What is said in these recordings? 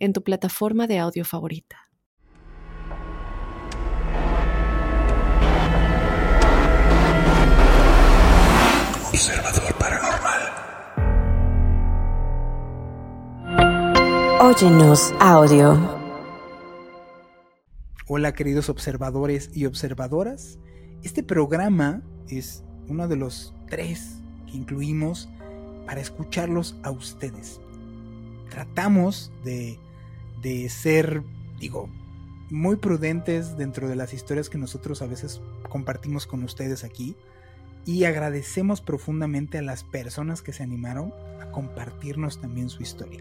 en tu plataforma de audio favorita. Observador Paranormal. Óyenos audio. Hola queridos observadores y observadoras. Este programa es uno de los tres que incluimos para escucharlos a ustedes. Tratamos de, de ser, digo, muy prudentes dentro de las historias que nosotros a veces compartimos con ustedes aquí y agradecemos profundamente a las personas que se animaron a compartirnos también su historia.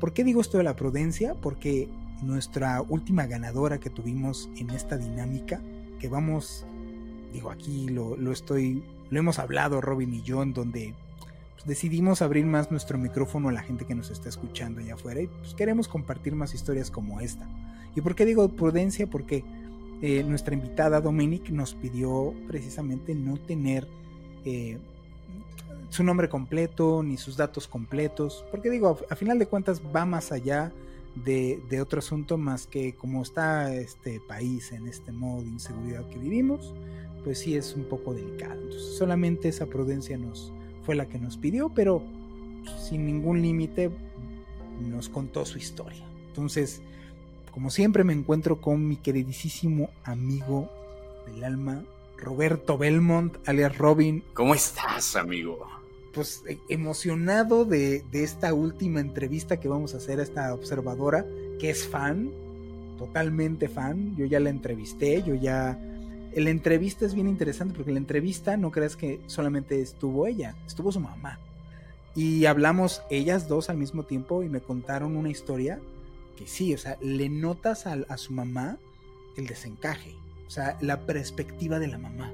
¿Por qué digo esto de la prudencia? Porque nuestra última ganadora que tuvimos en esta dinámica, que vamos, digo aquí lo, lo estoy, lo hemos hablado Robin y yo, donde decidimos abrir más nuestro micrófono a la gente que nos está escuchando allá afuera y pues queremos compartir más historias como esta. ¿Y por qué digo prudencia? Porque eh, nuestra invitada Dominic nos pidió precisamente no tener eh, su nombre completo ni sus datos completos, porque digo, a, final de cuentas va más allá de, de, otro asunto más que como está este país en este modo de inseguridad que vivimos, pues sí es un poco delicado. Entonces solamente esa prudencia nos fue la que nos pidió, pero sin ningún límite nos contó su historia. Entonces, como siempre me encuentro con mi queridísimo amigo del alma, Roberto Belmont, alias Robin. ¿Cómo estás, amigo? Pues e, emocionado de, de, esta última entrevista que vamos a hacer a esta observadora, que es fan, totalmente fan. Yo ya la entrevisté, yo ya... La entrevista es bien interesante porque la entrevista no creas que solamente estuvo ella, estuvo su mamá. Y hablamos ellas dos al mismo tiempo y me contaron una historia que sí, o sea, le notas a, a, su mamá el desencaje, o sea, la perspectiva de la mamá.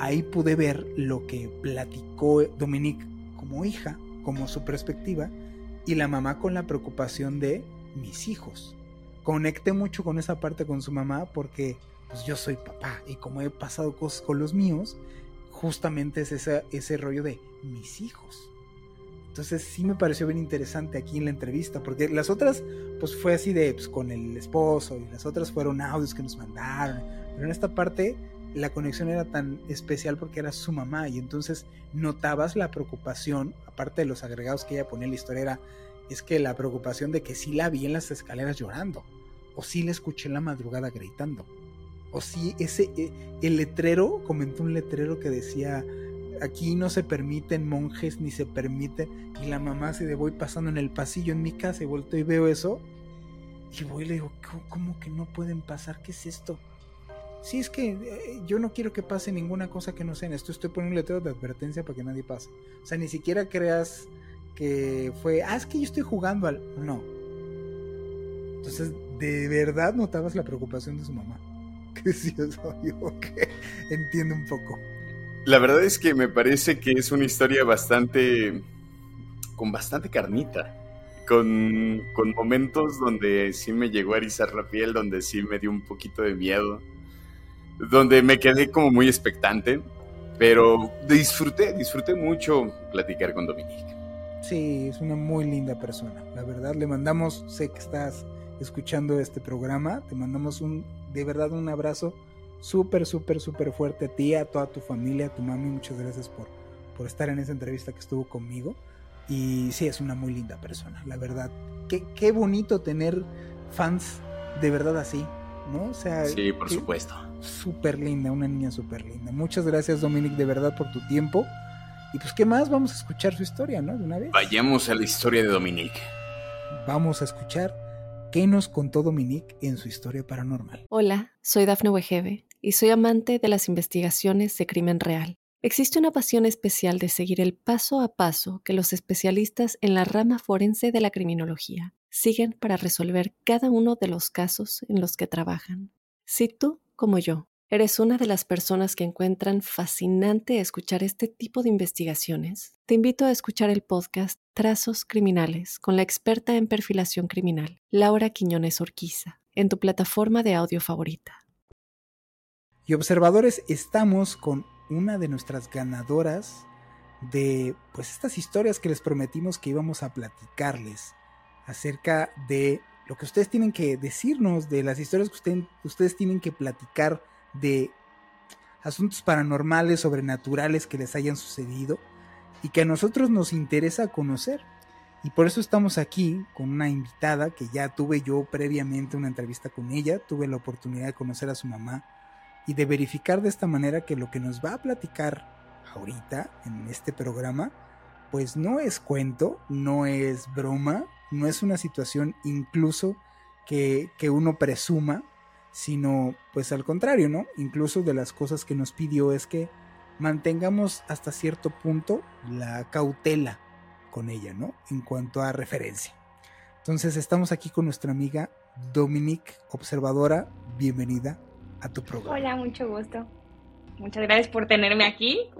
Ahí pude ver lo que platicó Dominique como hija, como su perspectiva, y la mamá con la preocupación de mis hijos. Conecté mucho con esa parte con su mamá porque pues yo soy papá y como he pasado cosas con los míos, justamente es ese, ese rollo de mis hijos. Entonces sí me pareció bien interesante aquí en la entrevista, porque las otras pues fue así de pues, con el esposo y las otras fueron audios que nos mandaron, pero en esta parte la conexión era tan especial porque era su mamá y entonces notabas la preocupación, aparte de los agregados que ella ponía en la historia, era, es que la preocupación de que sí la vi en las escaleras llorando, o sí la escuché en la madrugada gritando, o sí ese, e, el letrero, comentó un letrero que decía aquí no se permiten monjes ni se permite. Y la mamá se de voy pasando en el pasillo en mi casa y vuelto y veo eso. Y voy y le digo, ¿cómo que no pueden pasar? ¿Qué es esto? Sí, es que eh, yo no quiero que pase ninguna cosa que no sea en esto. Estoy poniendo un letrero de advertencia para que nadie pase. O sea, ni siquiera creas que fue, ah, es que yo estoy jugando al. No. Entonces, de verdad notabas la preocupación de su mamá. Que sí, eso, digo que entiendo un poco. La verdad es que me parece que es una historia bastante. con bastante carnita. Con, con, momentos donde sí me llegó a erizar la piel, donde sí me dio un poquito de miedo, donde me quedé como muy expectante, pero disfruté, disfruté mucho platicar con Dominique. Sí, es una muy linda persona, la verdad. Le mandamos, sé que estás escuchando este programa, te mandamos un, de verdad un abrazo súper, súper, súper fuerte a ti, a toda tu familia, a tu mami. Muchas gracias por, por estar en esa entrevista que estuvo conmigo. Y sí, es una muy linda persona, la verdad. Qué, qué bonito tener fans de verdad así, ¿no? O sea, sí, por supuesto. Súper linda, una niña súper linda. Muchas gracias, Dominic, de verdad, por tu tiempo. Y pues, ¿qué más? Vamos a escuchar su historia, ¿no? De una vez. Vayamos a la historia de Dominique. Vamos a escuchar qué nos contó Dominique en su historia paranormal. Hola, soy Dafne Wegebe y soy amante de las investigaciones de crimen real. Existe una pasión especial de seguir el paso a paso que los especialistas en la rama forense de la criminología siguen para resolver cada uno de los casos en los que trabajan. Si tú, como yo, eres una de las personas que encuentran fascinante escuchar este tipo de investigaciones, te invito a escuchar el podcast Trazos Criminales con la experta en perfilación criminal, Laura Quiñones Orquiza, en tu plataforma de audio favorita. Y observadores, estamos con una de nuestras ganadoras de pues estas historias que les prometimos que íbamos a platicarles acerca de lo que ustedes tienen que decirnos, de las historias que ustedes tienen que platicar de asuntos paranormales, sobrenaturales que les hayan sucedido y que a nosotros nos interesa conocer. Y por eso estamos aquí con una invitada que ya tuve yo previamente una entrevista con ella, tuve la oportunidad de conocer a su mamá y de verificar de esta manera que lo que nos va a platicar ahorita en este programa, pues no es cuento, no es broma, no es una situación incluso que, que uno presuma, sino pues al contrario, ¿no? Incluso de las cosas que nos pidió es que mantengamos hasta cierto punto la cautela con ella, ¿no? En cuanto a referencia. Entonces estamos aquí con nuestra amiga Dominique, observadora, bienvenida a tu programa. Hola, mucho gusto. Muchas gracias por tenerme aquí.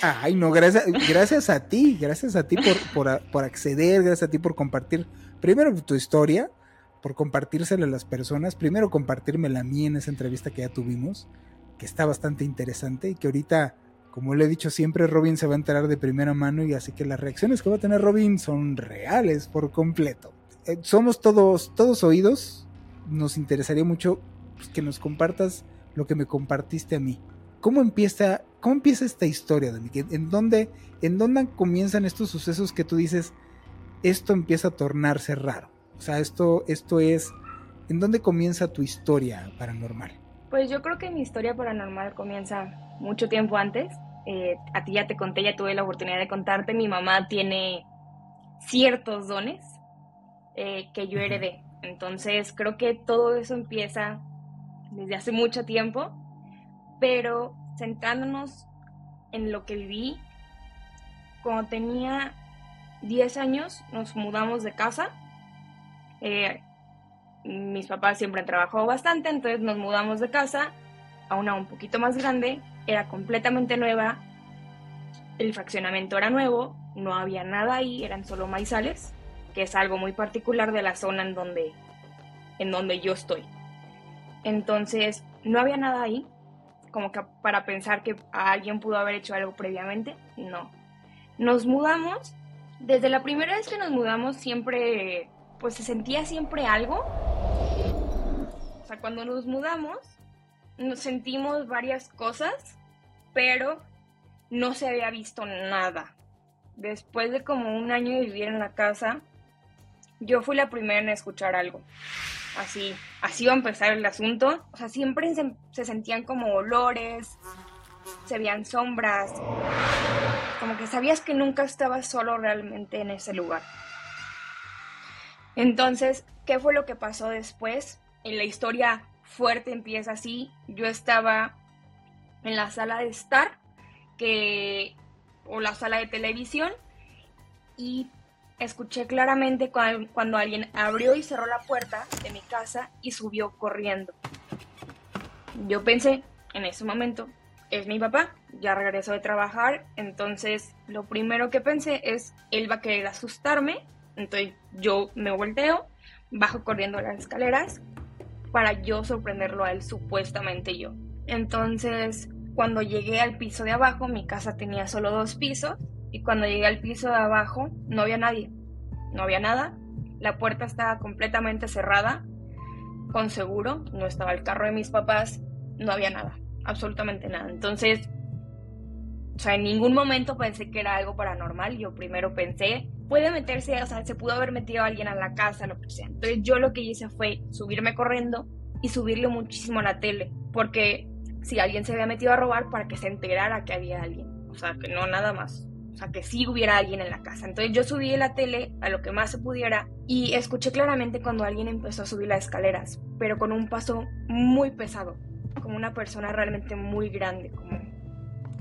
Ay, no, gracias, gracias a ti, gracias a ti por, por, acceder, gracias a ti por compartir primero tu historia, por compartírsela a las personas, primero compartírmela a mí en esa entrevista que ya tuvimos, que está bastante interesante y que ahorita, como le he dicho siempre, Robin se va a enterar de primera mano y así que las reacciones que va a tener Robin son reales por completo. Eh, somos todos, todos oídos, nos interesaría mucho pues, que nos compartas lo que me compartiste a mí. ¿Cómo empieza, cómo empieza esta historia, Dominique? ¿En dónde, ¿En dónde comienzan estos sucesos que tú dices, esto empieza a tornarse raro? O sea, esto, esto es, ¿en dónde comienza tu historia paranormal? Pues yo creo que mi historia paranormal comienza mucho tiempo antes. Eh, a ti ya te conté, ya tuve la oportunidad de contarte, mi mamá tiene ciertos dones eh, que yo heredé. Entonces creo que todo eso empieza desde hace mucho tiempo, pero centrándonos en lo que viví, cuando tenía 10 años nos mudamos de casa. Eh, mis papás siempre han trabajado bastante, entonces nos mudamos de casa a una un poquito más grande, era completamente nueva, el fraccionamiento era nuevo, no había nada ahí, eran solo maizales, que es algo muy particular de la zona en donde, en donde yo estoy. Entonces, no había nada ahí, como que para pensar que alguien pudo haber hecho algo previamente, no. Nos mudamos, desde la primera vez que nos mudamos siempre, pues se sentía siempre algo. O sea, cuando nos mudamos, nos sentimos varias cosas, pero no se había visto nada. Después de como un año de vivir en la casa, yo fui la primera en escuchar algo así, así iba a empezar el asunto. O sea, siempre se, sentían como olores, se veían sombras, como que sabías que nunca estabas solo realmente en ese lugar. Entonces, ¿qué fue lo que pasó después? En la historia fuerte empieza así. Yo estaba en la sala de estar, que o la sala de televisión y escuché claramente cuando, alguien abrió y cerró la puerta de mi casa y subió corriendo. Yo pensé en ese momento, es mi papá, ya regresó de trabajar, entonces lo primero que pensé es, él va a querer asustarme, entonces yo me volteo, bajo corriendo las escaleras para yo sorprenderlo a él, supuestamente yo. Entonces, cuando llegué al piso de abajo, mi casa tenía solo dos pisos, y cuando llegué al piso de abajo no había nadie, no había nada, la puerta estaba completamente cerrada, con seguro, no estaba el carro de mis papás, no había nada, absolutamente nada. Entonces, o sea, en ningún momento pensé que era algo paranormal, yo primero pensé, puede meterse, o sea, se pudo haber metido alguien a la casa, lo que sea. Entonces yo lo que hice fue subirme corriendo y subirle muchísimo a la tele, porque si alguien se había metido a robar para que se enterara que había alguien, o sea, que no nada más. O sea, que sí hubiera alguien en la casa. Entonces yo subí la tele a lo que más se pudiera y escuché claramente cuando alguien empezó a subir las escaleras, pero con un paso muy pesado, como una persona realmente muy grande, como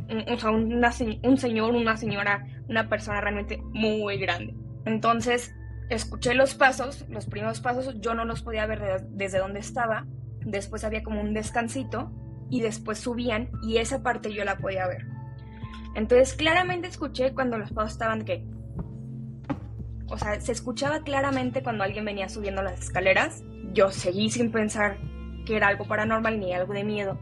o sea, un señor, una señora, una persona realmente muy grande. Entonces, escuché los pasos, los primeros pasos, yo no los podía ver desde donde estaba. Después había como un descansito y después subían y esa parte yo la podía ver. Entonces claramente escuché cuando los pasos estaban que... O sea, se escuchaba claramente cuando alguien venía subiendo las escaleras. Yo seguí sin pensar que era algo paranormal ni algo de miedo.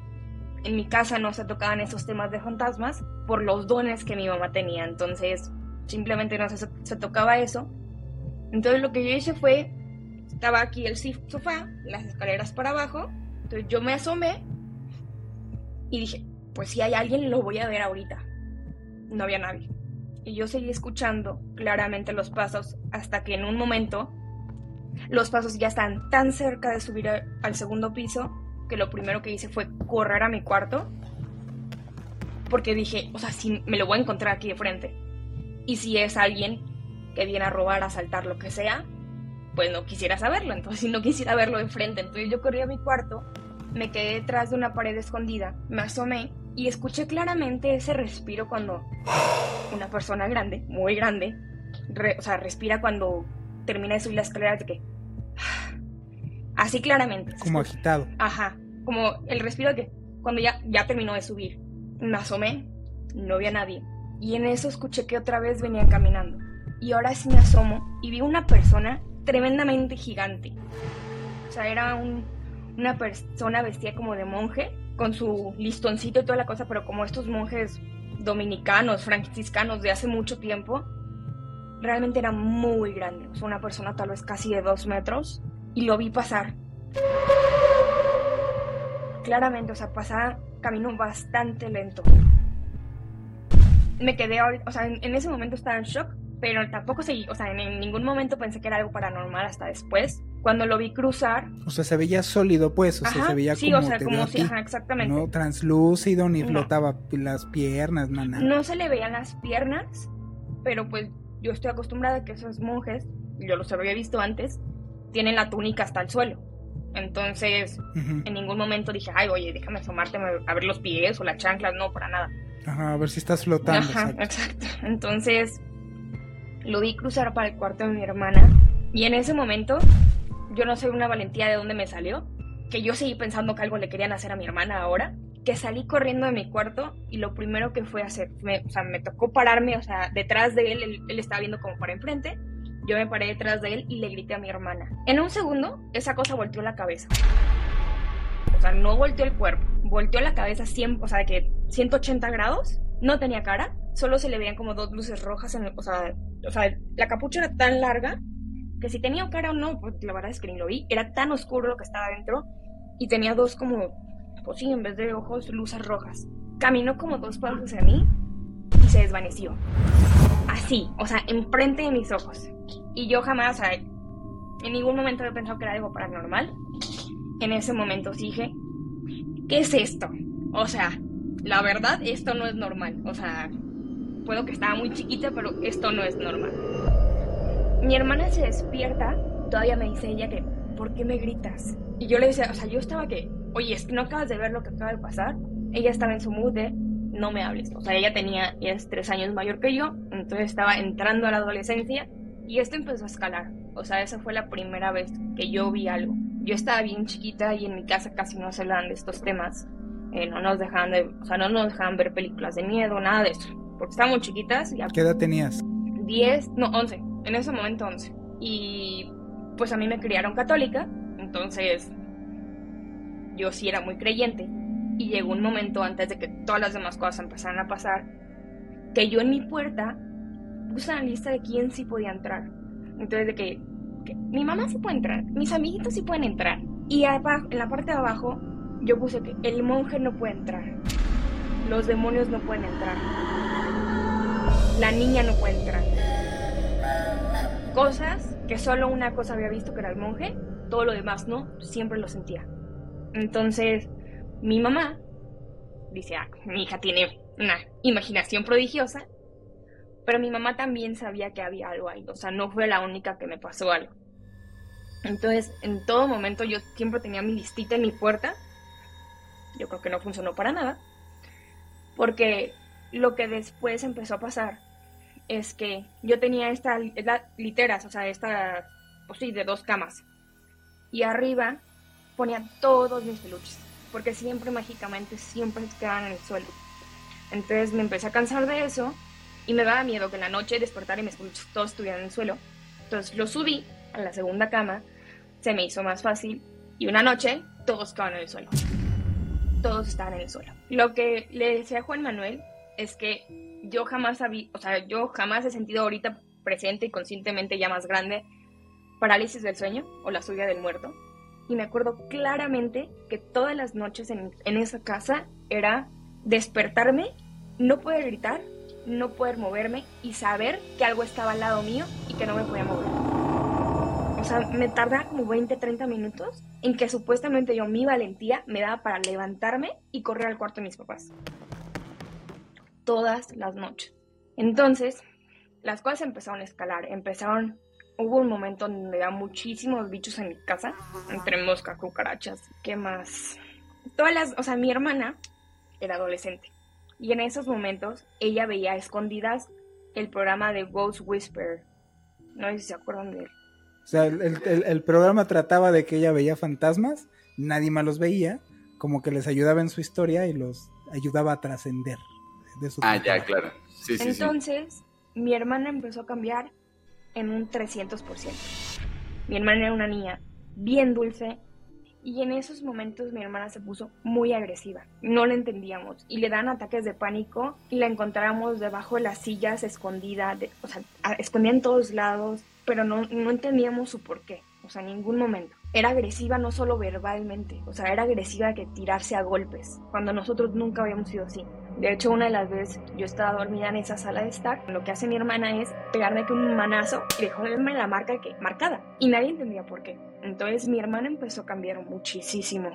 En mi casa no se tocaban esos temas de fantasmas por los dones que mi mamá tenía. Entonces simplemente no se, tocaba eso. Entonces lo que yo hice fue, estaba aquí el sofá, las escaleras para abajo. Entonces yo me asomé y dije, pues si hay alguien lo voy a ver ahorita no había nadie. Y yo seguí escuchando claramente los pasos hasta que en un momento los pasos ya están tan cerca de subir al segundo piso que lo primero que hice fue correr a mi cuarto porque dije, o sea, si me lo voy a encontrar aquí de frente y si es alguien que viene a robar, a asaltar, lo que sea, pues no quisiera saberlo, entonces si no quisiera verlo de frente, entonces yo corrí a mi cuarto, me quedé detrás de una pared escondida, me asomé y escuché claramente ese respiro cuando una persona grande, muy grande, o sea, respira cuando termina de subir las escaleras que... Así claramente. Como agitado. Ajá, como el respiro que cuando ya, ya terminó de subir. Me asomé, no vi a nadie. Y en eso escuché que otra vez venían caminando. Y ahora sí me asomo y vi una persona tremendamente gigante. O sea, era una persona vestida como de monje, con su listoncito y toda la cosa, pero como estos monjes dominicanos, franciscanos de hace mucho tiempo, realmente era muy grande, o sea, una persona tal vez casi de dos metros, y lo vi pasar. Claramente, o sea, pasaba camino bastante lento. Me quedé, o sea, en, en ese momento estaba en shock, pero tampoco seguí, o sea, en ningún momento pensé que era algo paranormal hasta después cuando lo vi cruzar. O sea, se veía sólido, pues, o sea, se veía sí, como. o sea, como si, ajá, exactamente. No translúcido, ni flotaba las piernas, nada. No se le veían las piernas, pero pues yo estoy acostumbrada a que esos monjes, yo los había visto antes, tienen la túnica hasta el suelo. Entonces, en ningún momento dije, ay, oye, déjame asomarte a ver los pies o las chanclas, no, para nada. Ajá, a ver si estás flotando. Ajá, exacto. Entonces, lo vi cruzar para el cuarto de mi hermana y en ese momento yo no sé una valentía de dónde me salió, que yo seguí pensando que algo le querían hacer a mi hermana ahora, que salí corriendo de mi cuarto y lo primero que fue hacer, me, o sea, me tocó pararme, o sea, detrás de él, él, estaba viendo como para enfrente, yo me paré detrás de él y le grité a mi hermana. En un segundo, esa cosa volteó la cabeza. O sea, no volteó el cuerpo, volteó la cabeza 100, o sea, de que 180 grados, no tenía cara, solo se le veían como dos luces rojas, en, o, sea, o sea, la capucha era tan larga que si tenía cara o no, pues la verdad es que ni lo vi, era tan oscuro lo que estaba dentro y tenía dos como, pues sí, en vez de ojos, luces rojas. Caminó como dos pasos hacia mí desvaneció. Así, o sea, enfrente de mis ojos. Y yo jamás, o sea, en ningún momento había pensado que era algo paranormal. En ese momento dije, ¿qué es esto? O sea, la verdad, esto no es normal. O sea, puedo que estaba muy chiquita, pero esto no es normal. Mi hermana se despierta, todavía me dice ella que, ¿por qué me gritas? Y yo le decía, o sea, yo estaba que, oye, ¿no acabas de ver lo que acaba de pasar? Ella estaba en su mood de, no me hables. O sea, ella tenía, ella es tres años mayor que yo, entonces estaba entrando a la adolescencia y esto empezó a escalar. O sea, esa fue la primera vez que yo vi algo. Yo estaba bien chiquita y en mi casa casi no se hablaban de estos temas. Eh, no nos dejaban de, o sea, no nos dejaban ver películas de miedo, nada de eso. Porque estábamos chiquitas. Y ¿Qué edad tenías? Diez, no, once en ese momento 11. Y pues a mí me criaron católica, entonces yo sí era muy creyente. Y llegó un momento antes de que todas las demás cosas empezaran a pasar, que yo en mi puerta puse la lista de quién sí podía entrar. Entonces de que, mi mamá sí puede entrar, mis amiguitos sí pueden entrar. Y en la parte de abajo yo puse que el monje no puede entrar, los demonios no pueden entrar, la niña no puede entrar cosas que solo una cosa había visto que era el monje, todo lo demás no, siempre lo sentía. Entonces, mi mamá dice, ah, mi hija tiene una imaginación prodigiosa, pero mi mamá también sabía que había algo ahí, o sea, no fue la única que me pasó algo. Entonces, en todo momento yo siempre tenía mi listita en mi puerta. Yo creo que no funcionó para nada. Porque lo que después empezó a pasar es que yo tenía estas literas, o sea, esta, pues sí, de dos camas. Y arriba ponía todos mis peluches, porque siempre mágicamente, siempre quedaban en el suelo. Entonces me empecé a cansar de eso y me daba miedo que en la noche despertar y peluches todos estuvieran en el suelo. Entonces lo subí a la segunda cama, se me hizo más fácil y una noche todos estaban en el suelo. Todos estaban en el suelo. Lo que le decía a Juan Manuel es que yo jamás había, o sea, yo jamás he sentido ahorita presente y conscientemente ya más grande parálisis del sueño o la suya del muerto. Y me acuerdo claramente que todas las noches en, en esa casa era despertarme, no poder gritar, no poder moverme y saber que algo estaba al lado mío y que no me podía mover. O sea, me tardaba como 20, 30 minutos en que supuestamente yo mi valentía me daba para levantarme y correr al cuarto de mis papás todas las noches. Entonces, las cosas empezaron a escalar, empezaron, hubo un momento donde había muchísimos bichos en mi casa, entre moscas, cucarachas, ¿qué más? Todas las, o sea, mi hermana era adolescente y en esos momentos ella veía escondidas el programa de Ghost Whisper. No sé si se acuerdan de él. O sea, el, el programa trataba de que ella veía fantasmas, nadie más los veía, como que les ayudaba en su historia y los ayudaba a trascender. Ah, ya, claro. Entonces, mi hermana empezó a cambiar en un 300%. Mi hermana era una niña bien dulce y en esos momentos mi hermana se puso muy agresiva. No la entendíamos y le dan ataques de pánico y la encontrábamos debajo de las sillas escondida, o sea, escondida en todos lados, pero no, no entendíamos su porqué, o sea, en ningún momento era agresiva no solo verbalmente, o sea, era agresiva que tirarse a golpes, cuando nosotros nunca habíamos sido así. De hecho, una de las veces yo estaba dormida en esa sala de estar, lo que hace mi hermana es pegarme con un manazo y dejarme la marca que marcada. Y nadie entendía por qué. Entonces mi hermana empezó a cambiar muchísimo.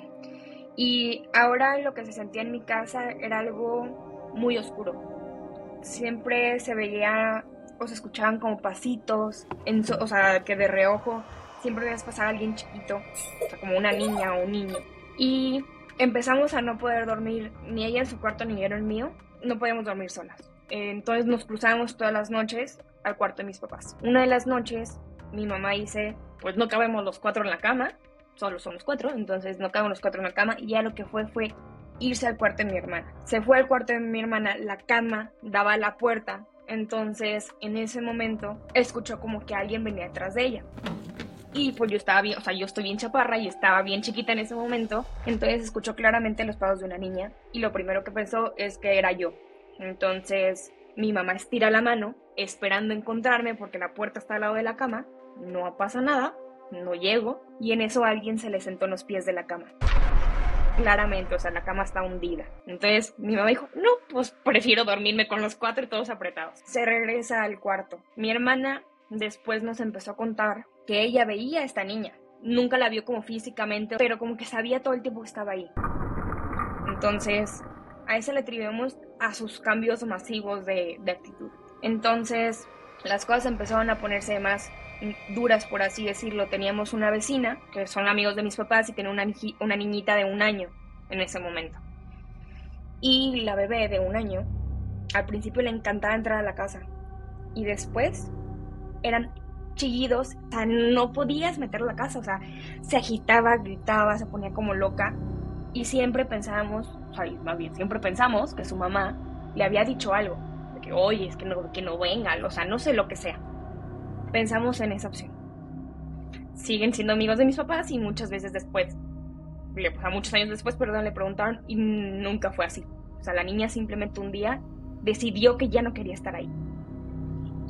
Y ahora lo que se sentía en mi casa era algo muy oscuro. Siempre se veía o se escuchaban como pasitos, en o sea, que de reojo siempre veías pasar a alguien chiquito, o sea, como una niña o un niño. Y empezamos a no poder dormir ni ella en su cuarto ni yo en el mío. No podíamos dormir solas. Entonces nos cruzábamos todas las noches al cuarto de mis papás. Una de las noches mi mamá dice, pues no cabemos los cuatro en la cama, solo somos cuatro, entonces no cabemos los cuatro en la cama y ya lo que fue fue irse al cuarto de mi hermana. Se fue al cuarto de mi hermana, la cama daba a la puerta, entonces en ese momento escuchó como que alguien venía detrás de ella. Y pues yo estaba bien, o sea, yo estoy bien chaparra y estaba bien chiquita en ese momento. Entonces escuchó claramente los pasos de una niña y lo primero que pensó es que era yo. Entonces mi mamá estira la mano esperando encontrarme porque la puerta está al lado de la cama. No pasa nada, no llego y en eso alguien se le sentó en los pies de la cama. Claramente, o sea, la cama está hundida. Entonces mi mamá dijo, no, pues prefiero dormirme con los cuatro y todos apretados. Se regresa al cuarto. Mi hermana después nos empezó a contar que ella veía a esta niña. Nunca la vio como físicamente, pero como que sabía todo el tiempo que estaba ahí. Entonces, a eso le atribuimos a sus cambios masivos de, actitud. Entonces, las cosas empezaron a ponerse más duras, por así decirlo. Teníamos una vecina, que son amigos de mis papás, y tenía una, una niñita de un año en ese momento. Y la bebé de un año, al principio le encantaba entrar a la casa. Y después eran chillidos, o sea, no podías meterlo a la casa, o sea, se agitaba, gritaba, se ponía como loca y siempre pensábamos, o sea, más bien, siempre pensamos que su mamá le había dicho algo, de que, oye, es que no, que no venga, o sea, no sé lo que sea. Pensamos en esa opción. Siguen siendo amigos de mis papás y muchas veces después, o sea, muchos años después, perdón, le preguntaron y nunca fue así. O sea, la niña simplemente un día decidió que ya no quería estar ahí.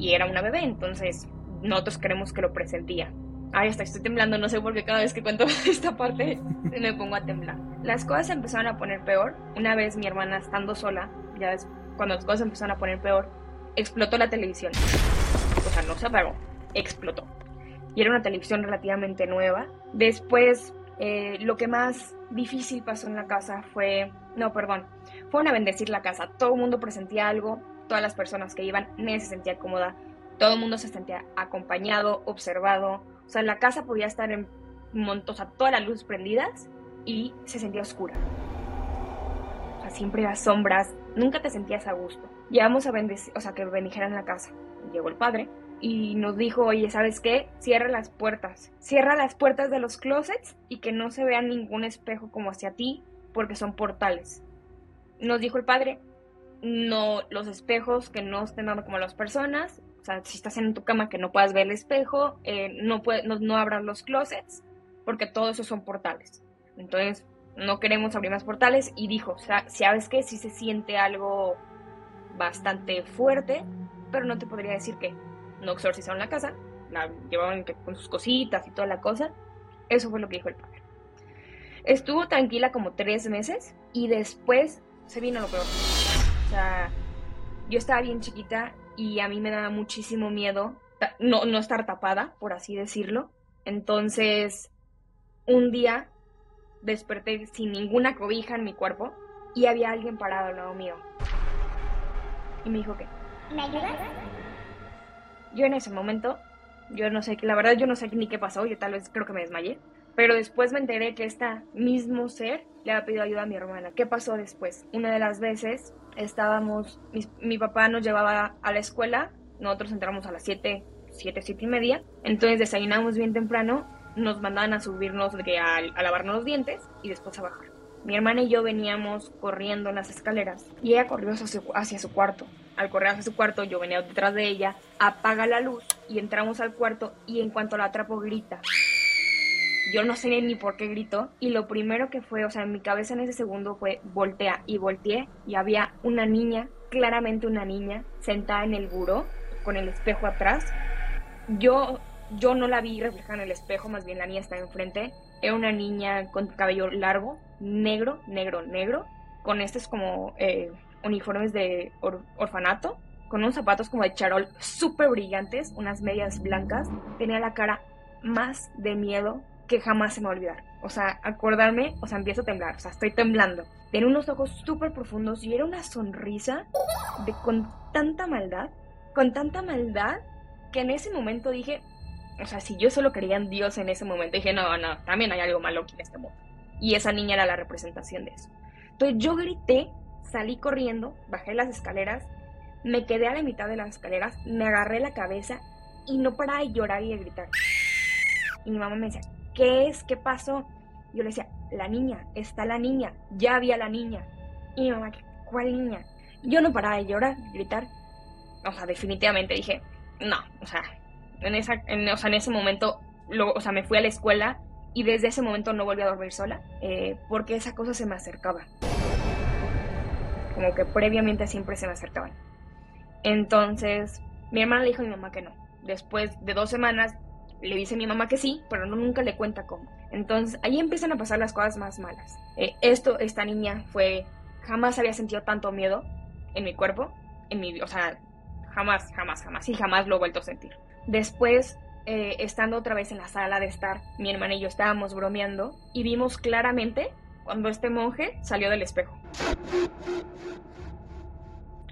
Y era una bebé, entonces nosotros creemos que lo presentía. Ay, hasta estoy temblando, no sé por qué cada vez que cuento esta parte me pongo a temblar. Las cosas se empezaron a poner peor. Una vez mi hermana estando sola, ya es cuando las cosas empezaron a poner peor, explotó la televisión. O sea, no se apagó, explotó. Y era una televisión relativamente nueva. Después, eh, lo que más difícil pasó en la casa fue, no, perdón, fueron a bendecir la casa. Todo el mundo presentía algo, todas las personas que iban, nadie se sentía cómoda todo el mundo se sentía acompañado, observado. O sea, la casa podía estar en montos, o sea, todas las luces prendidas y se sentía oscura. O sea, siempre las sombras, nunca te sentías a gusto. Llevamos a bendecir, o sea, que bendijeran la casa. llegó el padre y nos dijo, oye, ¿sabes qué? Cierra las puertas. Cierra las puertas de los closets y que no se vea ningún espejo como hacia ti, porque son portales. Nos dijo el padre, no, los espejos que no estén dando como las personas, o sea, si estás en tu cama que no puedas ver el espejo, eh, no, puede, no, no abras los closets, porque todos esos son portales. Entonces, no queremos abrir más portales y dijo, o sea, sabes que sí se siente algo bastante fuerte, pero no te podría decir que no exorcizaron la casa, la llevaban con sus cositas y toda la cosa. Eso fue lo que dijo el padre. Estuvo tranquila como tres meses y después se vino lo peor. O sea, yo estaba bien chiquita y a mí me daba muchísimo miedo no, no estar tapada, por así decirlo. Entonces, un día desperté sin ninguna cobija en mi cuerpo y había alguien parado al lado mío. Y me dijo que... ¿Me ayudas? Yo en ese momento, yo no sé, la verdad yo no sé ni qué pasó, yo tal vez creo que me desmayé. Pero después me enteré que este mismo ser le había pedido ayuda a mi hermana. ¿Qué pasó después? Una de las veces estábamos, mi, papá nos llevaba a la escuela, nosotros entramos a las 7, 7, 7 y media, entonces desayunamos bien temprano, nos mandaban a subirnos de, a, a lavarnos los dientes y después a bajar. Mi hermana y yo veníamos corriendo en las escaleras y ella corrió hacia su, hacia su cuarto. Al correr hacia su cuarto, yo venía detrás de ella, apaga la luz y entramos al cuarto y en cuanto la atrapo grita. Yo no sé ni por qué gritó y lo primero que fue, o sea, en mi cabeza en ese segundo fue voltea y volteé y había una niña, claramente una niña, sentada en el buró con el espejo atrás. Yo yo no la vi reflejada en el espejo, más bien la niña estaba enfrente. Era una niña con cabello largo, negro, negro, negro, con estos como eh, uniformes de orfanato, con unos zapatos como de charol súper brillantes, unas medias blancas. Tenía la cara más de miedo que jamás se me va a olvidar. O sea, acordarme, o sea, empiezo a temblar, o sea, estoy temblando. Tiene unos ojos súper profundos y era una sonrisa de con tanta maldad, con tanta maldad, que en ese momento dije, o sea, si yo solo creía en Dios en ese momento, dije, no, no, también hay algo malo aquí en este mundo. Y esa niña era la representación de eso. Entonces yo grité, salí corriendo, bajé las escaleras, me quedé a la mitad de las escaleras, me agarré la cabeza y no paraba de llorar y de gritar. Y mi mamá me decía, ¿qué es? ¿Qué pasó? Yo le decía, la niña, está la niña, ya había la niña. Y mi mamá, ¿cuál niña? Yo no paraba de llorar, gritar. O sea, definitivamente dije, no, o sea, en, esa, en, o sea, en ese momento, lo, o sea, me fui a la escuela y desde ese momento no volví a dormir sola eh, porque esa cosa se me acercaba. Como que previamente siempre se me acercaban. Entonces, mi hermana le dijo a mi mamá que no. Después de dos semanas, le dice a mi mamá que sí, pero no, nunca le cuenta cómo. Entonces, ahí empiezan a pasar las cosas más malas. Eh, esto, esta niña fue, jamás había sentido tanto miedo en mi cuerpo, en mi, o sea, jamás, jamás, jamás, y jamás lo he vuelto a sentir. Después, eh, estando otra vez en la sala de estar, mi hermana y yo estábamos bromeando y vimos claramente cuando este monje salió del espejo.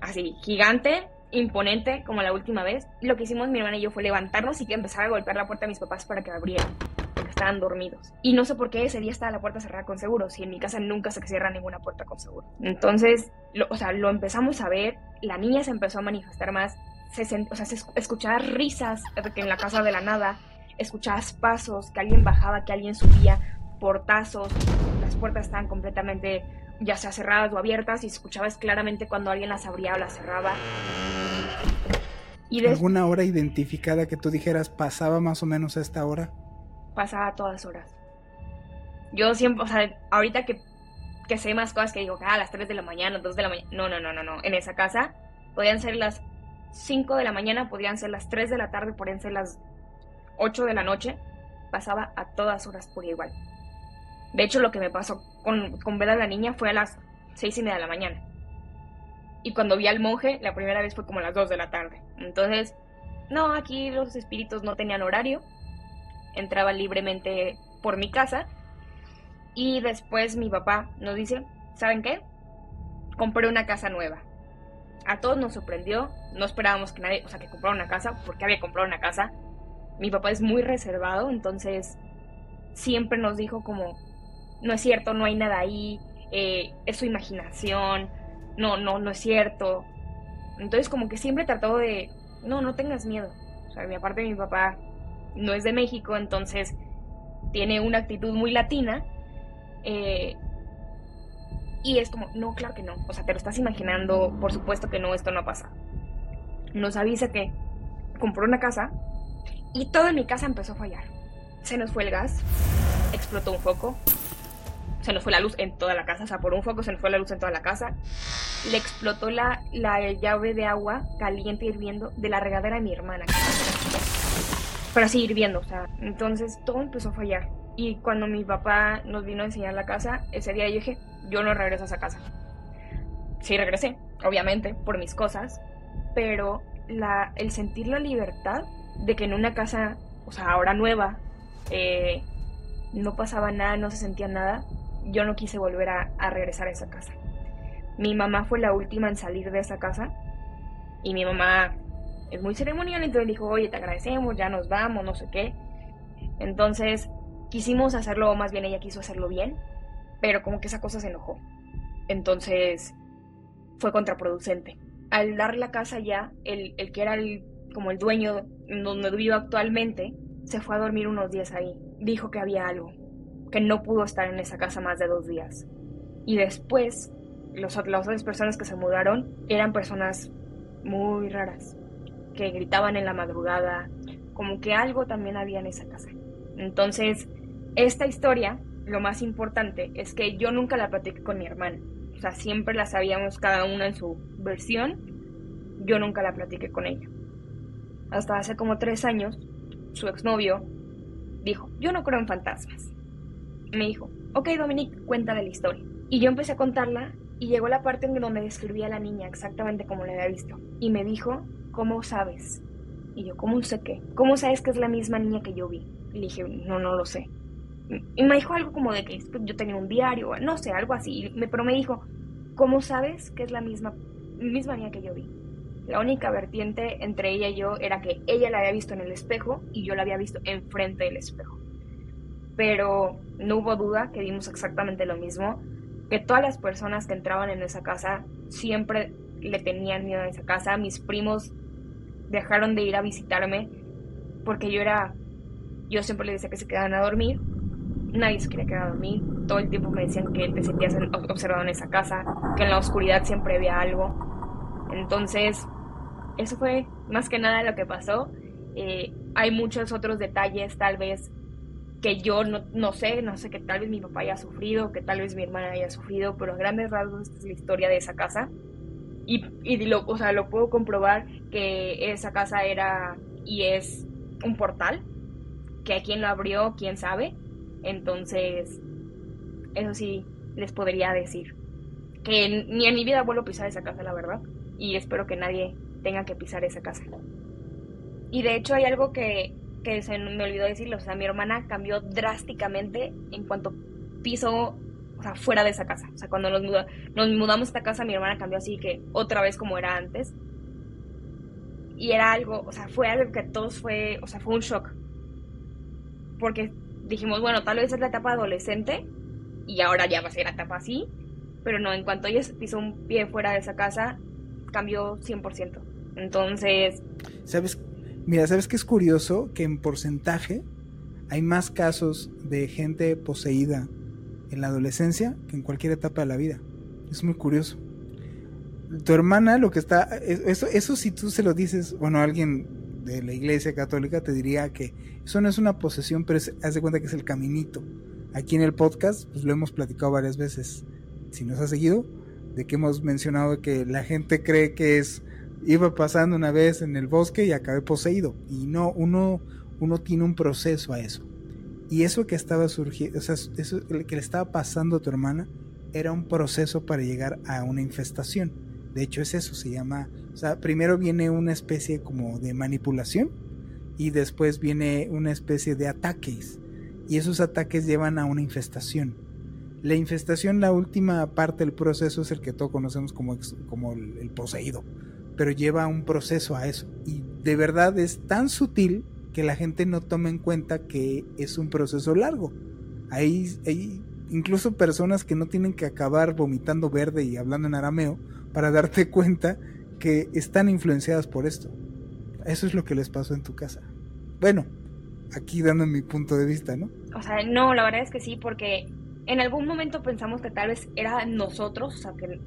Así, gigante, imponente, como la última vez. Lo que hicimos mi hermana y yo fue levantarnos y empezar a golpear la puerta de mis papás para que abrieran, porque estaban dormidos. Y no sé por qué ese día estaba la puerta cerrada con seguro, si en mi casa nunca se cierra ninguna puerta con seguro. Entonces, o sea, lo empezamos a ver, la niña se empezó a manifestar más, se, o sea, se escuchaba risas en la casa de la nada, escuchabas pasos, que alguien bajaba, que alguien subía, portazos, las puertas estaban completamente ya sea cerradas o abiertas y escuchabas claramente cuando alguien las abría o las cerraba. Y ¿Alguna hora identificada que tú dijeras pasaba más o menos a esta hora? Pasaba a todas horas. Yo siempre, o sea, ahorita que, que sé más cosas que digo, ah, a las 3 de la mañana, 2 de la mañana, no, no, no, no, no, en esa casa podían ser las 5 de la mañana, podrían ser las 3 de la tarde, podrían ser las 8 de la noche, pasaba a todas horas por igual. De hecho, lo que me pasó con, ver a la niña fue a las 6 y media de la mañana. Y cuando vi al monje, la primera vez fue como a las 2 de la tarde. Entonces, no, aquí los espíritus no tenían horario. Entraban libremente por mi casa. Y después mi papá nos dice, ¿saben qué? Compré una casa nueva a todos nos sorprendió, no esperábamos que nadie, o sea, que comprara una casa, porque había comprado una casa. Mi papá es muy reservado, entonces siempre nos dijo como, no es cierto, no hay nada ahí, eh, es su imaginación, no, no, no es cierto. Entonces como que siempre trató de, no, no tengas miedo. O sea, mi aparte mi papá no es de México, entonces tiene una actitud muy latina. Eh, y es como, no, claro que no. O sea, te lo estás imaginando, por supuesto que no, esto no pasa. Nos avisa que compró una casa y todo mi casa empezó a fallar. Se nos fue el gas, explotó un foco, se nos fue la luz en toda la casa, o sea, por un foco se nos fue la luz en toda la casa. Le explotó la, la llave de agua caliente hirviendo de la regadera de mi hermana. Pero así hirviendo, o sea, entonces todo empezó a fallar. Y cuando mi papá nos vino a enseñar la casa, ese día yo dije, yo no regreso a esa casa. Sí regresé, obviamente, por mis cosas, pero la, el sentir la libertad de que en una casa, o sea, ahora nueva, eh, no pasaba nada, no se sentía nada, yo no quise volver a, regresar a esa casa. Mi mamá fue la última en salir de esa casa y mi mamá es muy ceremonial, entonces dijo, oye, te agradecemos, ya nos vamos, no sé qué. Entonces quisimos hacerlo, más bien ella quiso hacerlo bien, pero como que esa cosa se enojó. Entonces fue contraproducente. Al dar la casa ya, el, el que era el, como el dueño donde vivo actualmente, se fue a dormir unos días ahí. Dijo que había algo, que no pudo estar en esa casa más de dos días. Y después, los, las otras personas que se mudaron eran personas muy raras, que gritaban en la madrugada, como que algo también había en esa casa. Entonces, esta historia, lo más importante es que yo nunca la platiqué con mi hermana. O sea, siempre la sabíamos cada una en su versión. Yo nunca la platiqué con ella. Hasta hace como tres años, su exnovio dijo, yo no creo en fantasmas. Me dijo, ok Dominique, cuéntale la historia. Y yo empecé a contarla y llegó la parte en donde describía a la niña exactamente como la había visto. Y me dijo, ¿cómo sabes? Y yo, ¿cómo sé qué? ¿Cómo sabes que es la misma niña que yo vi? Y le dije, no, no lo sé. Y me dijo algo como de que yo tenía un diario, no sé, algo así. Pero me dijo, ¿cómo sabes que es la misma, misma niña que yo vi? La única vertiente entre ella y yo era que ella la había visto en el espejo y yo la había visto enfrente del espejo. Pero no hubo duda que vimos exactamente lo mismo, que todas las personas que entraban en esa casa siempre le tenían miedo a esa casa. Mis primos dejaron de ir a visitarme porque yo era, yo siempre les decía que se quedaban a dormir nadie se quería quedar a dormir. Todo el tiempo me decían que te sentías observado en esa casa, que en la oscuridad siempre había algo. Entonces, eso fue más que nada lo que pasó. Eh, hay muchos otros detalles, tal vez, que yo no, no, sé, no sé, que tal vez mi papá haya sufrido, que tal vez mi hermana haya sufrido, pero a grandes rasgos esta es la historia de esa casa. Y, y lo, o sea, lo puedo comprobar que esa casa era y es un portal, que a quién lo abrió, quién sabe, entonces, eso sí les podría decir. Que ni en mi vida vuelvo a pisar esa casa, la verdad. Y espero que nadie tenga que pisar esa casa. Y de hecho hay algo que, que se me olvidó decirlo. O sea, mi hermana cambió drásticamente en cuanto piso, o sea, fuera de esa casa. O sea, cuando nos, nos mudamos a esta casa, mi hermana cambió así que otra vez como era antes. Y era algo, o sea, fue algo que a todos fue, o sea, fue un shock. Porque dijimos, bueno, tal vez es la etapa adolescente y ahora ya va a ser la etapa así, pero no, en cuanto ella pisó un pie fuera de esa casa, cambió 100%. Entonces... ¿Sabes? Mira, ¿sabes qué es curioso? Que en porcentaje hay más casos de gente poseída en la adolescencia que en cualquier etapa de la vida. Es muy curioso. Tu hermana lo que está... Eso, eso si tú se lo dices, bueno, alguien de la iglesia católica te diría que eso no es una posesión, pero haz de cuenta que es el caminito. Aquí en el podcast, pues lo hemos platicado varias veces. Si nos ha seguido, de que hemos mencionado que la gente cree que es iba pasando una vez en el bosque y acabé poseído. Y no, uno, uno tiene un proceso a eso. Y eso que estaba surgiendo, o sea, eso que le estaba pasando a tu hermana era un proceso para llegar a una infestación. De hecho, es eso, se llama o sea, primero viene una especie como de manipulación y después viene una especie de ataques. Y esos ataques llevan a una infestación. La infestación, la última parte del proceso es el que todos conocemos como, como el, poseído, pero lleva un proceso a eso. Y de verdad es tan sutil que la gente no toma en cuenta que es un proceso largo. Hay, hay incluso personas que no tienen que acabar vomitando verde y hablando en arameo para darte cuenta que están influenciadas por esto. eso es lo que les pasó en tu casa. Bueno, aquí dando mi punto de vista, ¿no? O sea, no, la verdad es que sí, porque en algún momento pensamos que tal vez era nosotros, o sea, que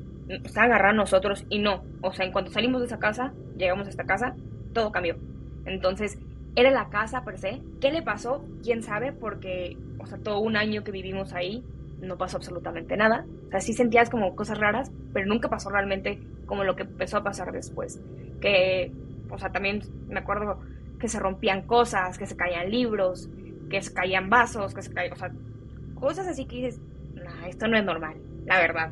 está agarrado a nosotros y no. O sea, en cuanto salimos de esa casa, llegamos a esta casa, todo cambió. Entonces, era la casa per se. ¿Qué le pasó? ¿Quién sabe? Porque, o sea, todo un año que vivimos ahí, no pasó absolutamente nada. O sea, sí sentías como cosas raras, pero nunca pasó realmente como lo que empezó a pasar después. Que, o sea, también me acuerdo que se rompían cosas, que se caían libros, que se caían vasos, que se caían, o sea, cosas así que dices, nah, esto no es normal, la verdad.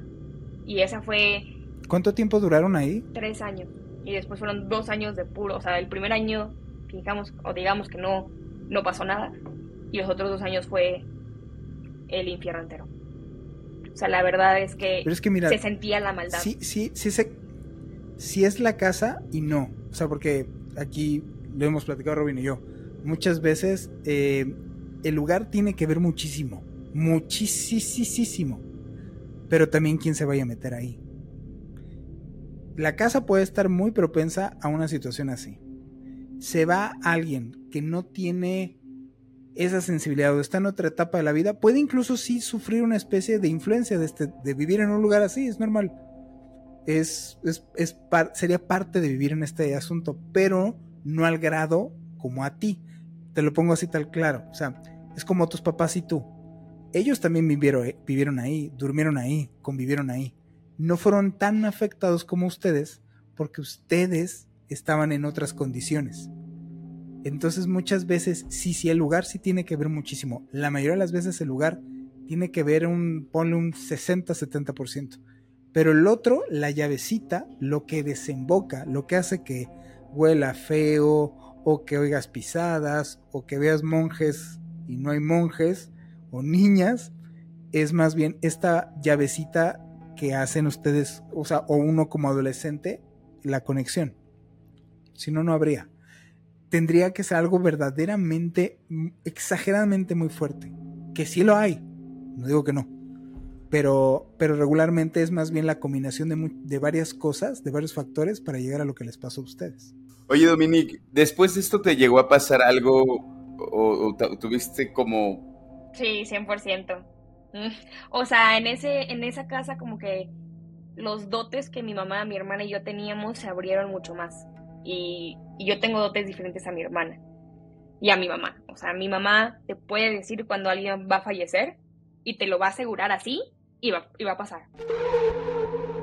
Y esa fue... ¿Cuánto tiempo duraron ahí? Tres años. Y después fueron dos años de puro, o sea, el primer año, fijamos, o digamos que no, no pasó nada, y los otros dos años fue el infierno entero. O sea, la verdad es que, se sentía la maldad. Sí, sí, sí, se, sí es la casa y no. O sea, porque aquí lo hemos platicado Robin y yo. Muchas veces eh, el lugar tiene que ver muchísimo. Muchísimo. Pero también quién se vaya a meter ahí. La casa puede estar muy propensa a una situación así. Se va alguien que no tiene esa sensibilidad o está en otra etapa de la vida, puede incluso sí sufrir una especie de influencia de, este, vivir en un lugar así, es normal. Es, sería parte de vivir en este asunto, pero no al grado como a ti. Te lo pongo así tal claro. O sea, es como tus papás y tú. Ellos también vivieron, eh, vivieron ahí, durmieron ahí, convivieron ahí. No fueron tan afectados como ustedes porque ustedes estaban en otras condiciones. Entonces muchas veces sí, sí, el lugar sí tiene que ver muchísimo. La mayoría de las veces el lugar tiene que ver un, ponle un 60-70%. Pero el otro, la llavecita, lo que desemboca, lo que hace que huela feo, o que oigas pisadas, o que veas monjes y no hay monjes, o niñas, es más bien esta llavecita que hacen ustedes, o sea, o uno como adolescente, la conexión. Si no, no habría. Tendría que ser algo verdaderamente, exageradamente muy fuerte. Que sí lo hay, no digo que no. Pero, pero regularmente es más bien la combinación de, de varias cosas, de varios factores para llegar a lo que les pasó a ustedes. Oye, Dominique, ¿después de esto te llegó a pasar algo o, tuviste como... Sí, 100%. Mm, o sea, en, ese, en esa casa como que los dotes que mi mamá, mi hermana y yo teníamos se abrieron mucho más. Y, yo tengo dotes diferentes a mi hermana y a mi mamá. O sea, mi mamá te puede decir cuando alguien va a fallecer y te lo va a asegurar así y va, y va a pasar.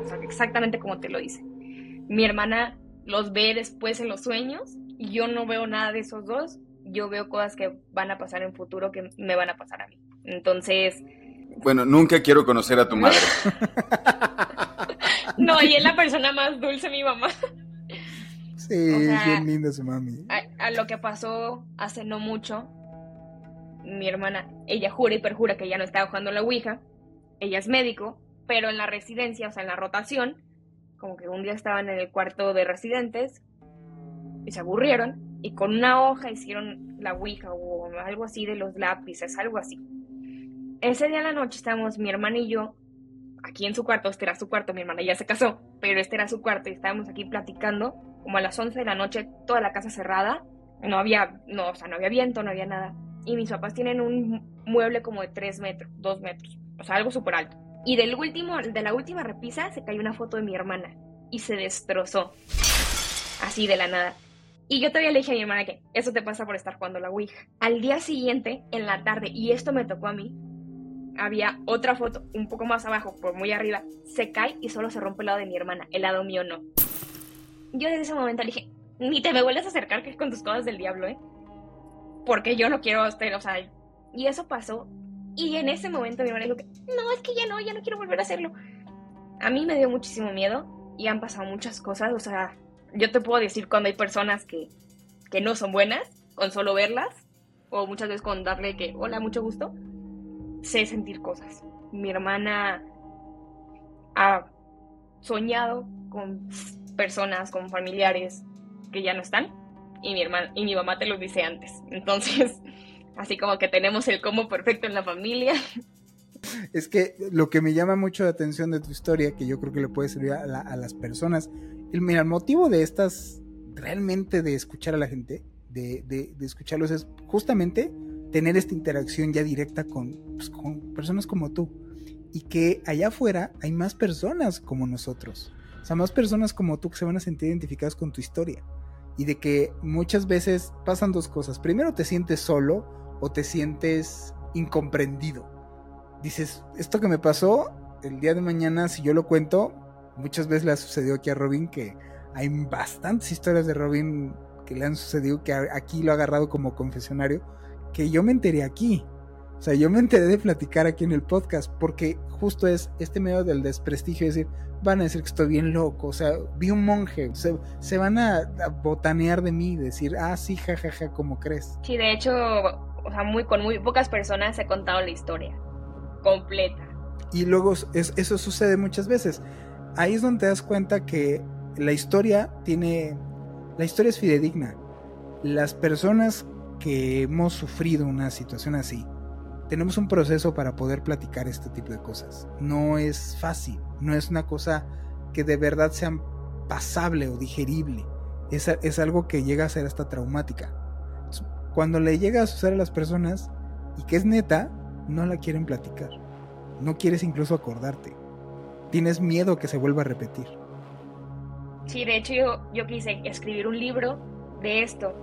O sea, exactamente como te lo dice. Mi hermana los ve después en los sueños y yo no veo nada de esos dos, yo veo cosas que van a pasar en futuro que me van a pasar a mí. Entonces... Bueno, nunca quiero conocer a tu madre. no, y es la persona más dulce, mi mamá. Sí, bien linda su mami. A, lo que pasó hace no mucho, mi hermana, ella jura y perjura que ya no estaba jugando la Ouija, ella es médico, pero en la residencia, o sea, en la rotación, como que un día estaban en el cuarto de residentes y se aburrieron y con una hoja hicieron la Ouija o algo así de los lápices, algo así. Ese día a la noche estábamos mi hermana y yo aquí en su cuarto, este era su cuarto, mi hermana ya se casó, pero este era su cuarto y estábamos aquí platicando como a las 11 de la noche, toda la casa cerrada, no había, no, o sea, no había viento, no había nada. Y mis papás tienen un mueble como de 3 metros, 2 metros, o sea, algo súper alto. Y del último, de la última repisa se cayó una foto de mi hermana y se destrozó. Así de la nada. Y yo todavía le dije a mi hermana que eso te pasa por estar jugando la Ouija. Al día siguiente, en la tarde, y esto me tocó a mí, había otra foto un poco más abajo, por muy arriba, se cae y solo se rompe el lado de mi hermana, el lado mío no. Yo desde ese momento le dije, ni te me vuelves a acercar que es con tus cosas del diablo, ¿eh? Porque yo no quiero estar, o sea, y eso pasó y en ese momento mi hermana dijo que, no, es que ya no, ya no quiero volver a hacerlo. A mí me dio muchísimo miedo y han pasado muchas cosas. O sea, yo te puedo decir cuando hay personas que, que no son buenas, con solo verlas, o muchas veces con darle que, hola, mucho gusto, sé sentir cosas. Mi hermana ha soñado con personas, con familiares que ya no están, y mi hermana y mi mamá te lo dice antes. Entonces, Así como que tenemos el combo perfecto en la familia. Es que lo que me llama mucho la atención de tu historia, que yo creo que le puede servir a, las personas, mira, el motivo de estas, realmente de escuchar a la gente, de, escucharlos, es justamente tener esta interacción ya directa con, pues, con personas como tú. Y que allá afuera hay más personas como nosotros. O sea, más personas como tú que se van a sentir identificadas con tu historia. Y de que muchas veces pasan dos cosas. Primero te sientes solo o te sientes incomprendido. Dices, esto que me pasó el día de mañana, si yo lo cuento, muchas veces le ha sucedido aquí a Robin que hay bastantes historias de Robin que le han sucedido que aquí lo ha agarrado como confesionario que yo me enteré aquí. O sea, yo me enteré de platicar aquí en el podcast porque justo es este medio del desprestigio, es decir, van a decir que estoy bien loco, o sea, vi un monje, se, se van a, a, botanear de mí, decir, ah, sí, jajaja, ja, ja, ¿cómo crees? Sí, de hecho, o sea, muy, con muy pocas personas he contado la historia completa. Y luego es, eso sucede muchas veces. Ahí es donde te das cuenta que la historia tiene, la historia es fidedigna. Las personas que hemos sufrido una situación así, tenemos un proceso para poder platicar este tipo de cosas. No es fácil, no es una cosa que de verdad sea pasable o digerible. Es, es algo que llega a ser hasta traumática. Cuando le llega a suceder a las personas y que es neta, no la quieren platicar. No quieres incluso acordarte. Tienes miedo que se vuelva a repetir. Sí, de hecho yo, yo quise escribir un libro de esto,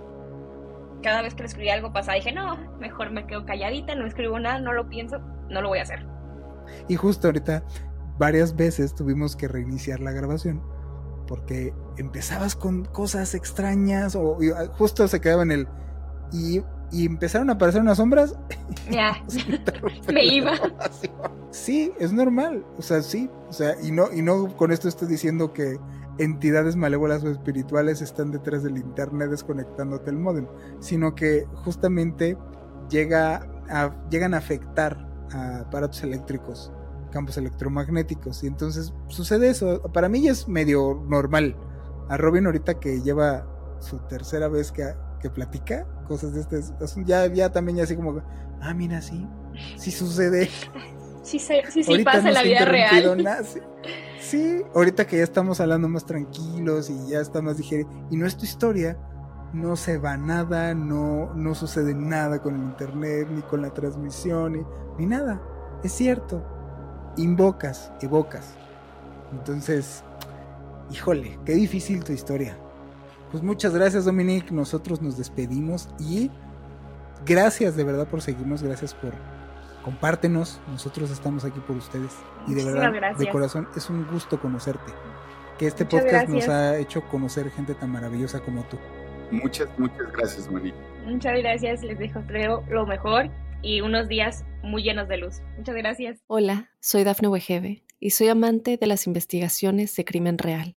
cada vez que le escribí algo pasaba, dije, no, mejor me quedo calladita, no escribo nada, no lo pienso, no lo voy a hacer. Y justo ahorita, varias veces tuvimos que reiniciar la grabación porque empezabas con cosas extrañas o justo se quedaba en el... Y, y empezaron a aparecer unas sombras. Ya, me iba. Sí, es normal, o sea, sí, o sea, y no, y no con esto estoy diciendo que entidades malévolas o espirituales están detrás del internet desconectándote el modem, sino que justamente llega a, llegan a afectar a aparatos eléctricos, campos electromagnéticos, y entonces sucede eso. Para mí ya es medio normal. A Robin ahorita que lleva su tercera vez que, que platica cosas de este, ya, ya también ya así como, ah, mira, sí, sí sucede. Sí, sí, sí, sí pasa en la vida real. Nada, sí. Sí, ahorita que ya estamos hablando más tranquilos y ya está más digerido, y no es tu historia, no se va nada, no, no sucede nada con el internet, ni con la transmisión, ni, ni nada. Es cierto. Invocas, evocas. Entonces, híjole, qué difícil tu historia. Pues muchas gracias, Dominique. Nosotros nos despedimos y gracias de verdad por seguirnos, gracias por compártenos, nosotros estamos aquí por ustedes y de verdad, gracias. de corazón, es un gusto conocerte. Que este muchas podcast gracias. nos ha hecho conocer gente tan maravillosa como tú. Muchas, muchas gracias, Monique. Muchas gracias, les dejo creo lo mejor y unos días muy llenos de luz. Muchas gracias. Hola, soy Dafne Wegebe y soy amante de las investigaciones de crimen real.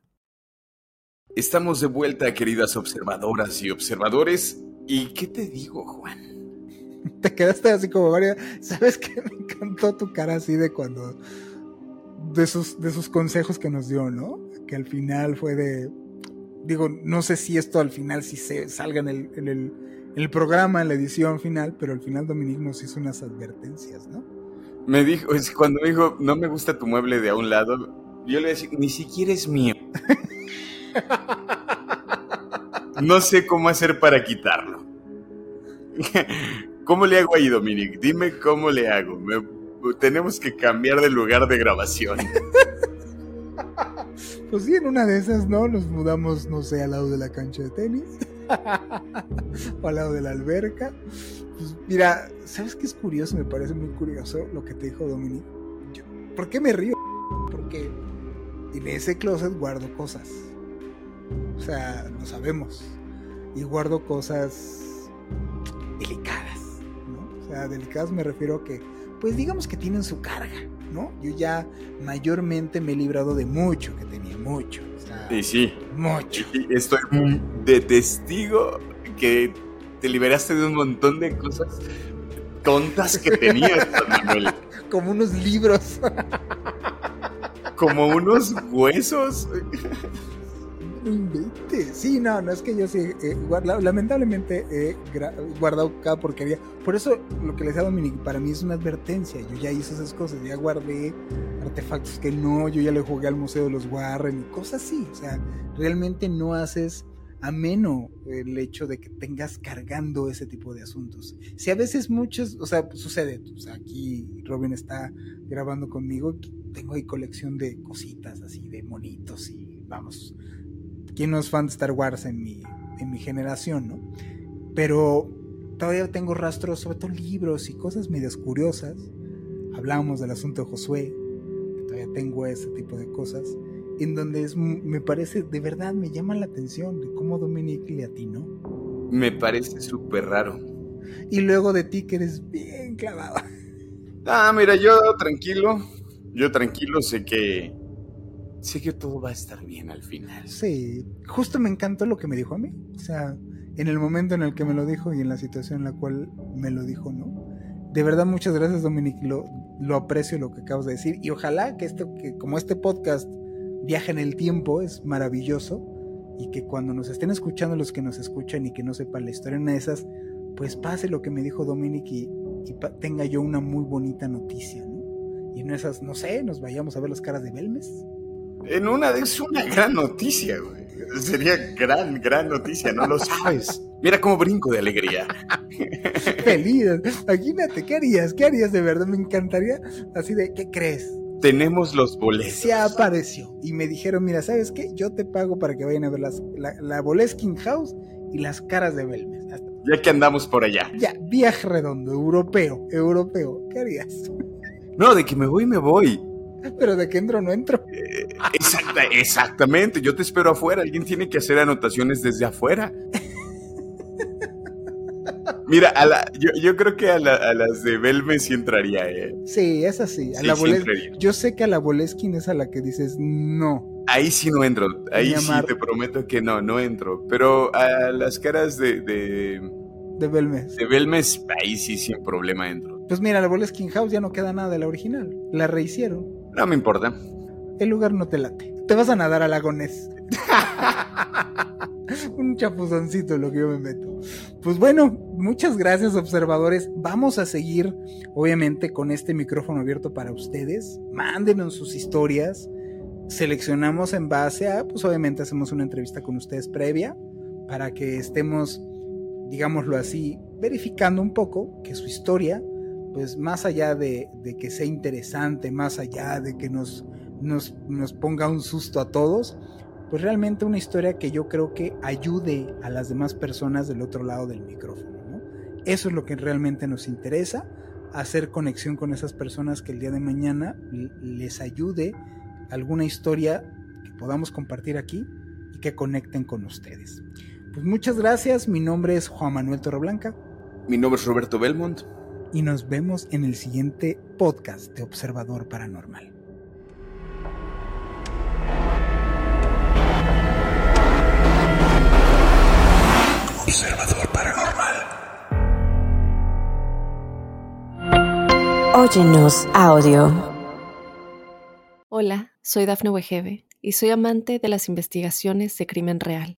Estamos de vuelta, queridas observadoras y observadores. ¿Y qué te digo, Juan? Te quedaste así como varias. ¿Sabes qué? Me encantó tu cara así de cuando. De sus, de sus consejos que nos dio, ¿no? Que al final fue de. Digo, no sé si esto al final si se salga en el, en el, en el programa, en la edición final, pero al final Dominique nos hizo unas advertencias, ¿no? Me dijo, es cuando me dijo, no me gusta tu mueble de a un lado, yo le decía, ni siquiera es mío. No sé cómo hacer para quitarlo. ¿Cómo le hago ahí, Dominic? Dime cómo le hago. Tenemos que cambiar de lugar de grabación. Pues sí, en una de esas, ¿no? Nos mudamos, no sé, al lado de la cancha de tenis. o al lado de la alberca. Pues mira, ¿sabes qué es curioso? Me parece muy curioso lo que te dijo Dominic. ¿Por qué me río? Porque en ese closet guardo cosas. O sea, lo sabemos. Y guardo cosas delicadas, ¿no? O sea, delicadas me refiero a que, pues digamos que tienen su carga, ¿no? Yo ya mayormente me he librado de mucho que tenía, mucho. O sea, sí, sí. Mucho. Y estoy de testigo que te liberaste de un montón de cosas tontas que tenías, Manuel. Como unos libros. Como unos huesos. Sí, no, no es que yo sí, eh, lamentablemente he guardado cada porquería. Por eso lo que les decía Dominique, para mí es una advertencia. Yo ya hice esas cosas, ya guardé artefactos que no, yo ya le jugué al Museo de los Warren y cosas así. O sea, realmente no haces ameno el hecho de que tengas cargando ese tipo de asuntos. Si a veces muchos, o sea, sucede, o sea, aquí Robin está grabando conmigo, tengo ahí colección de cositas así, de monitos y vamos, ¿quién no es fan de Star Wars en mi, en mi generación, no? Pero todavía tengo rastros, sobre todo libros y cosas medias curiosas. Hablábamos del asunto de Josué, todavía tengo ese tipo de cosas, en donde es, me parece, de verdad, me llama la atención de cómo Dominique le atinó. Me parece súper raro. Y luego de ti que eres bien clavado. Ah, mira, yo tranquilo, yo tranquilo sé que sé que todo va a estar bien al final. Sí, justo me encantó lo que me dijo a mí. O sea, en el momento en el que me lo dijo y en la situación en la cual me lo dijo, ¿no? De verdad, muchas gracias, Dominic. Lo, lo aprecio lo que acabas de decir. Y ojalá que esto, que como este podcast viaja en el tiempo, es maravilloso. Y que cuando nos estén escuchando los que nos escuchan y que no sepan la historia en esas, pues pase lo que me dijo Dominic y, y tenga yo una muy bonita noticia, ¿no? Y en esas, no sé, nos vayamos a ver las caras de Belmes. En una es una gran noticia, güey. Sería gran, gran noticia, no lo sabes. Mira cómo brinco de alegría. Feliz. Imagínate, ¿qué harías? ¿Qué harías de verdad? Me encantaría así de, ¿qué crees? Tenemos los boletos. Se apareció y me dijeron, mira, ¿sabes qué? Yo te pago para que vayan a ver las, la, la Boleskin House y las caras de Belmes. Ya que andamos por allá. Ya, viaje redondo, europeo, europeo. ¿Qué harías? No, de que me voy, me voy. Pero de que entro, no entro. Eh, exacta, exactamente, yo te espero afuera. Alguien tiene que hacer anotaciones desde afuera. Mira, a la, yo, yo, creo que a, la, a, las de Belme sí entraría, ¿eh? Sí, es así. A Sí, la sí Boles- entraría. yo sé que a la Boleskin es a la que dices no. Ahí sí no entro. Ahí sí te prometo que no, no entro. Pero a las caras de, de, de Belmes. de Belmes, ahí sí sin problema entro. Pues mira, la Boleskin House ya no queda nada de la original. La rehicieron. No me importa. El lugar no te late. Te vas a nadar al lagonés. Un chapuzoncito lo que yo me meto. Pues bueno, muchas gracias observadores. Vamos a seguir, obviamente, con este micrófono abierto para ustedes. Mándenos sus historias. Seleccionamos en base a, pues obviamente hacemos una entrevista con ustedes previa para que estemos, digámoslo así, verificando un poco que su historia, pues más allá de, de que sea interesante, más allá de que nos, nos, nos ponga un susto a todos, pues realmente una historia que yo creo que ayude a las demás personas del otro lado del micrófono. ¿no? Eso es lo que realmente nos interesa, hacer conexión con esas personas que el día de mañana les ayude alguna historia que podamos compartir aquí y que conecten con ustedes. Pues muchas gracias, mi nombre es Juan Manuel Torreblanca Mi nombre es Roberto Belmont. Y nos vemos en el siguiente podcast de Observador Paranormal. Observador Paranormal. Óyenos audio. Hola, soy Dafne Wegebe y soy amante de las investigaciones de crimen real.